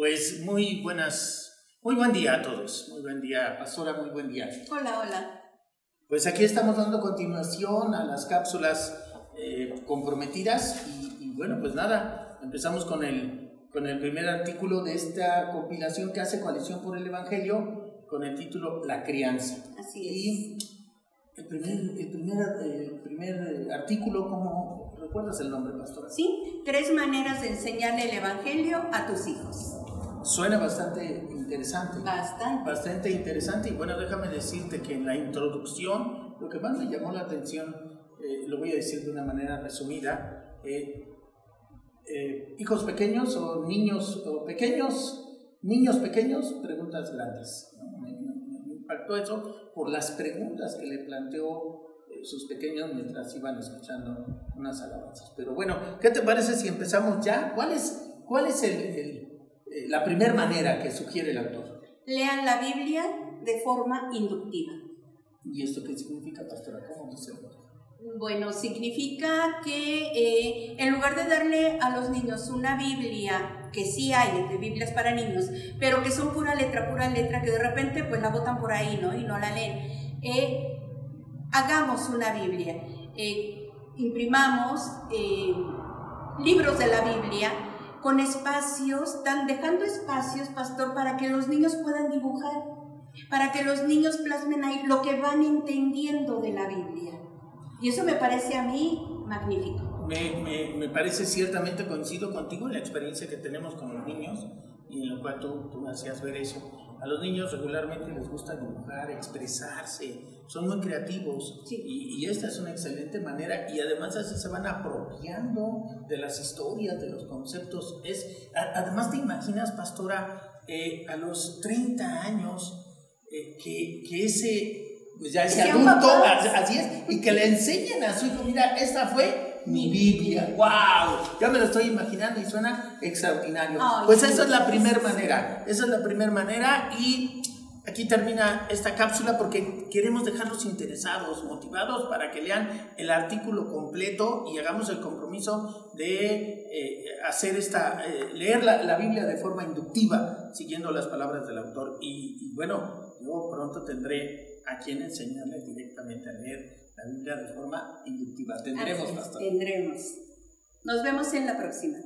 Pues muy buenas, muy buen día a todos. Muy buen día, pastora, muy buen día. Hola, hola. Pues aquí estamos dando continuación a las cápsulas eh, comprometidas y, y, bueno, pues nada, empezamos con el, con el primer artículo de esta compilación que hace Coalición por el Evangelio con el título La crianza. Así es. Y el primer, el primer, el primer artículo, ¿cómo recuerdas el nombre, pastora? Sí, tres maneras de enseñarle el Evangelio a tus hijos. Suena bastante interesante. Bastante. Bastante interesante y bueno, déjame decirte que en la introducción lo que más me llamó la atención, eh, lo voy a decir de una manera resumida, eh, eh, hijos pequeños o niños o pequeños, niños pequeños, preguntas grandes. ¿no? Me, me, me, impactó eso por las preguntas que le planteó sus pequeños mientras iban escuchando unas alabanzas. Pero bueno, ¿qué te parece si empezamos ya? ¿Cuál es, cuál es el, el la primera manera que sugiere el autor. Lean la Biblia de forma inductiva. ¿Y esto qué significa, pastora? ¿Cómo dice Bueno, significa que eh, en lugar de darle a los niños una Biblia, que sí hay de Biblias para niños, pero que son pura letra, pura letra, que de repente pues la botan por ahí, ¿no? Y no la leen. Eh, hagamos una Biblia. Eh, imprimamos libros de la Biblia con espacios, dejando espacios, pastor, para que los niños puedan dibujar, para que los niños plasmen ahí lo que van entendiendo de la Biblia. Y eso me parece a mí magnífico. Me, me, me parece ciertamente, coincido contigo en la experiencia que tenemos con los niños y en la cual tú, tú hacías ver eso. A los niños regularmente les gusta dibujar, expresarse, son muy creativos sí. y, y, esta es una excelente manera y además así se van apropiando de las historias, de los conceptos. Es, a, además te imaginas, pastora, eh, a los 30 años eh, que, que, ese, pues ya ese adulto, así es, y que le enseñen a su hijo, mira, esta fue mi Biblia. ¡Wow! Ya me lo estoy imaginando y suena extraordinario. Ay, pues esa es la primera manera. Esa es la primera manera y aquí termina esta cápsula porque queremos dejarlos interesados, motivados para que lean el artículo completo y hagamos el compromiso de eh, hacer esta, eh, leer la, la, Biblia de forma inductiva, siguiendo las palabras del autor. Y, y bueno, yo pronto tendré a quien enseñarle directamente a leer la Biblia de forma inductiva. Tendremos, pastor. Tendremos. Nos vemos en la próxima.